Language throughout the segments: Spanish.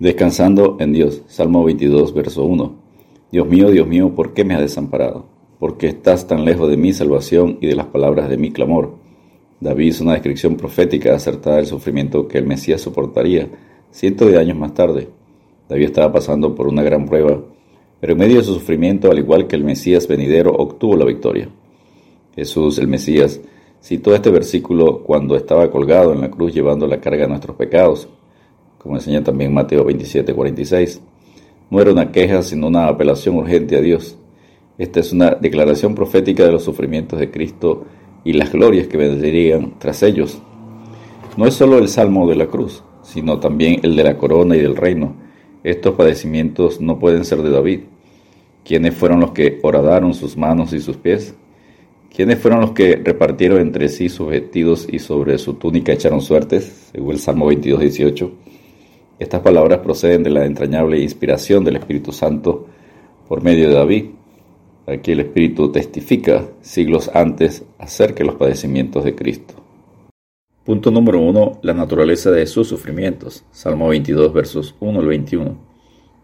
Descansando en Dios. Salmo 22, verso 1. Dios mío, Dios mío, ¿por qué me has desamparado? Porque estás tan lejos de mi salvación y de las palabras de mi clamor. David hizo una descripción profética acertada del sufrimiento que el Mesías soportaría cientos de años más tarde. David estaba pasando por una gran prueba, pero en medio de su sufrimiento, al igual que el Mesías venidero, obtuvo la victoria. Jesús, el Mesías, citó este versículo cuando estaba colgado en la cruz llevando la carga de nuestros pecados como enseña también Mateo 27, 46. No era una queja, sino una apelación urgente a Dios. Esta es una declaración profética de los sufrimientos de Cristo y las glorias que vendrían tras ellos. No es solo el salmo de la cruz, sino también el de la corona y del reino. Estos padecimientos no pueden ser de David. ¿Quiénes fueron los que horadaron sus manos y sus pies? ¿Quiénes fueron los que repartieron entre sí sus vestidos y sobre su túnica echaron suertes? Según el Salmo 22, 18. Estas palabras proceden de la entrañable inspiración del Espíritu Santo por medio de David. Aquí el Espíritu testifica siglos antes acerca de los padecimientos de Cristo. Punto número 1. La naturaleza de sus sufrimientos. Salmo 22, versos 1 al 21.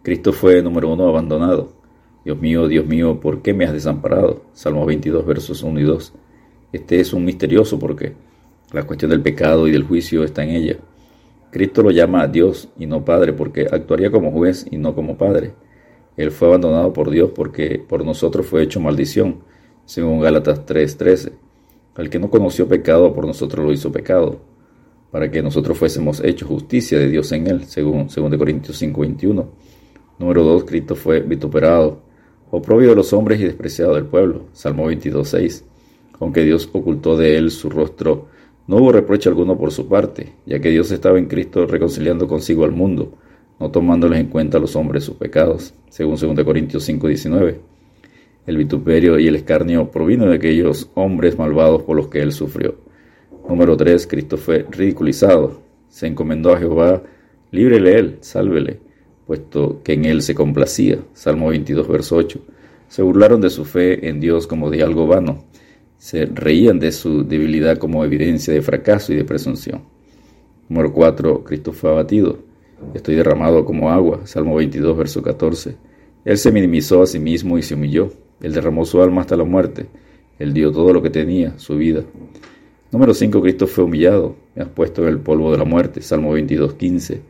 Cristo fue, número 1, abandonado. Dios mío, Dios mío, ¿por qué me has desamparado? Salmo 22, versos 1 y 2. Este es un misterioso porque la cuestión del pecado y del juicio está en ella. Cristo lo llama Dios y no Padre porque actuaría como juez y no como Padre. Él fue abandonado por Dios porque por nosotros fue hecho maldición, según Gálatas 3:13. Al que no conoció pecado, por nosotros lo hizo pecado, para que nosotros fuésemos hechos justicia de Dios en él, según 2 Corintios 5:21. Número 2. Cristo fue vituperado, oprobio de los hombres y despreciado del pueblo, Salmo 22:6. Aunque Dios ocultó de él su rostro, no hubo reproche alguno por su parte, ya que Dios estaba en Cristo reconciliando consigo al mundo, no tomándoles en cuenta a los hombres sus pecados, según 2 Corintios 5:19. El vituperio y el escarnio provino de aquellos hombres malvados por los que él sufrió. Número 3. Cristo fue ridiculizado. Se encomendó a Jehová, líbrele él, sálvele, puesto que en él se complacía. Salmo 22, verso 8. Se burlaron de su fe en Dios como de algo vano se reían de su debilidad como evidencia de fracaso y de presunción. Número 4. Cristo fue abatido. Estoy derramado como agua. Salmo 22, verso 14. Él se minimizó a sí mismo y se humilló. Él derramó su alma hasta la muerte. Él dio todo lo que tenía, su vida. Número 5. Cristo fue humillado. Me has puesto en el polvo de la muerte. Salmo 22, 15.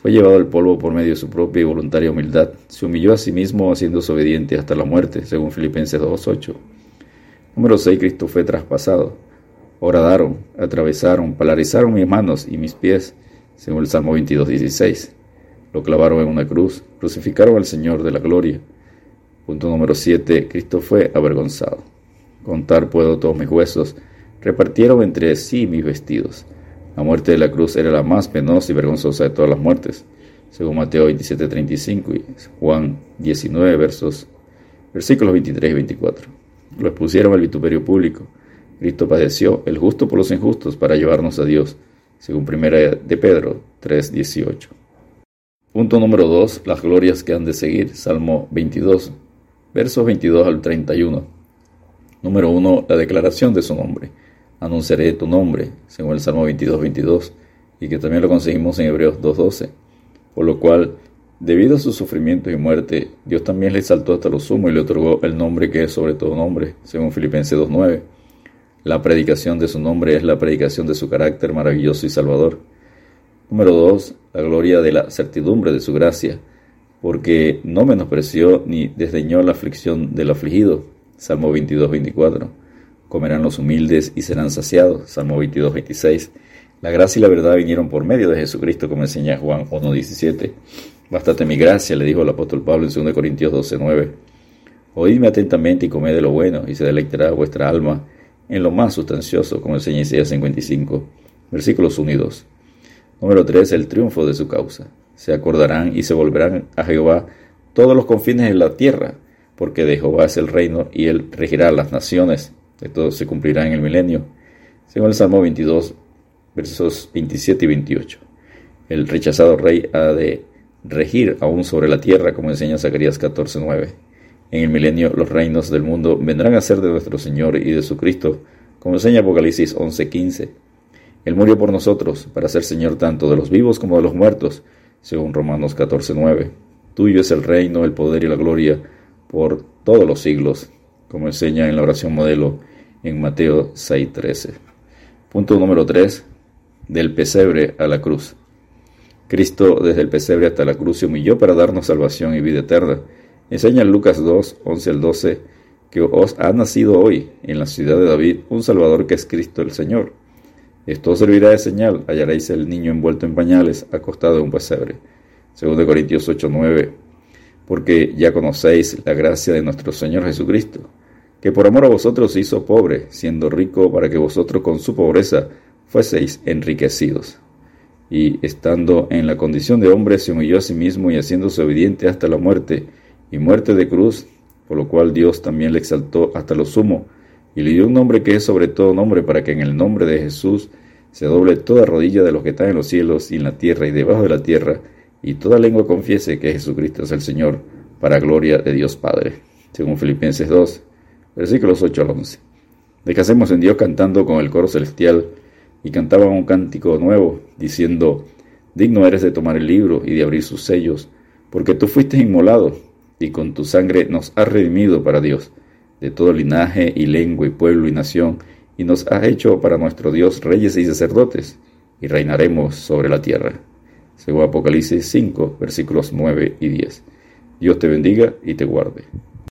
Fue llevado al polvo por medio de su propia y voluntaria humildad. Se humilló a sí mismo haciéndose obediente hasta la muerte, según Filipenses 2.8. Número 6. Cristo fue traspasado. Horadaron, atravesaron, polarizaron mis manos y mis pies, según el Salmo 22, 16. Lo clavaron en una cruz, crucificaron al Señor de la gloria. Punto número 7. Cristo fue avergonzado. Contar puedo todos mis huesos. Repartieron entre sí mis vestidos. La muerte de la cruz era la más penosa y vergonzosa de todas las muertes, según Mateo 27, 35 y Juan 19, versos, versículos 23 y 24. Lo expusieron al vituperio público. Cristo padeció, el justo por los injustos, para llevarnos a Dios, según primera de Pedro 3:18. Punto número 2. Las glorias que han de seguir. Salmo 22, versos 22 al 31. Número 1. La declaración de su nombre. Anunciaré tu nombre, según el Salmo 22, 22, y que también lo conseguimos en Hebreos 2.12. Por lo cual Debido a su sufrimiento y muerte, Dios también le exaltó hasta lo sumo y le otorgó el nombre que es sobre todo nombre, según Filipenses 2.9. La predicación de su nombre es la predicación de su carácter maravilloso y salvador. Número 2. La gloria de la certidumbre de su gracia, porque no menospreció ni desdeñó la aflicción del afligido. Salmo 22.24. Comerán los humildes y serán saciados. Salmo 22.26. La gracia y la verdad vinieron por medio de Jesucristo, como enseña Juan 1.17. Bástate mi gracia, le dijo el apóstol Pablo en 2 Corintios 12:9. Oídme atentamente y comed de lo bueno, y se deleitará vuestra alma en lo más sustancioso, como enseña Isaías 55, versículos 1 y 2. Número 3. El triunfo de su causa. Se acordarán y se volverán a Jehová todos los confines de la tierra, porque de Jehová es el reino y él regirá las naciones. Esto se cumplirá en el milenio. Según el Salmo 22, versos 27 y 28. El rechazado rey ha de regir aún sobre la tierra, como enseña Zacarías 14:9. En el milenio los reinos del mundo vendrán a ser de nuestro Señor y de su Cristo, como enseña Apocalipsis 11:15. Él murió por nosotros, para ser Señor tanto de los vivos como de los muertos, según Romanos 14:9. Tuyo es el reino, el poder y la gloria por todos los siglos, como enseña en la oración modelo en Mateo 6:13. Punto número 3. Del pesebre a la cruz. Cristo desde el pesebre hasta la cruz se humilló para darnos salvación y vida eterna. Enseña en Lucas 2, 11 al 12 que os ha nacido hoy en la ciudad de David un Salvador que es Cristo el Señor. Esto servirá de señal, hallaréis el niño envuelto en pañales, acostado en un pesebre. 2 Corintios 8, 9. Porque ya conocéis la gracia de nuestro Señor Jesucristo, que por amor a vosotros se hizo pobre, siendo rico para que vosotros con su pobreza fueseis enriquecidos y estando en la condición de hombre se humilló a sí mismo y haciéndose obediente hasta la muerte y muerte de cruz, por lo cual Dios también le exaltó hasta lo sumo y le dio un nombre que es sobre todo nombre para que en el nombre de Jesús se doble toda rodilla de los que están en los cielos y en la tierra y debajo de la tierra y toda lengua confiese que Jesucristo es el Señor para gloria de Dios Padre. Según Filipenses 2, versículos 8 al 11. Descansemos en Dios cantando con el coro celestial y cantaban un cántico nuevo, diciendo, Digno eres de tomar el libro y de abrir sus sellos, porque tú fuiste inmolado, y con tu sangre nos has redimido para Dios, de todo linaje y lengua y pueblo y nación, y nos has hecho para nuestro Dios reyes y sacerdotes, y reinaremos sobre la tierra. Según Apocalipsis 5, versículos 9 y 10. Dios te bendiga y te guarde.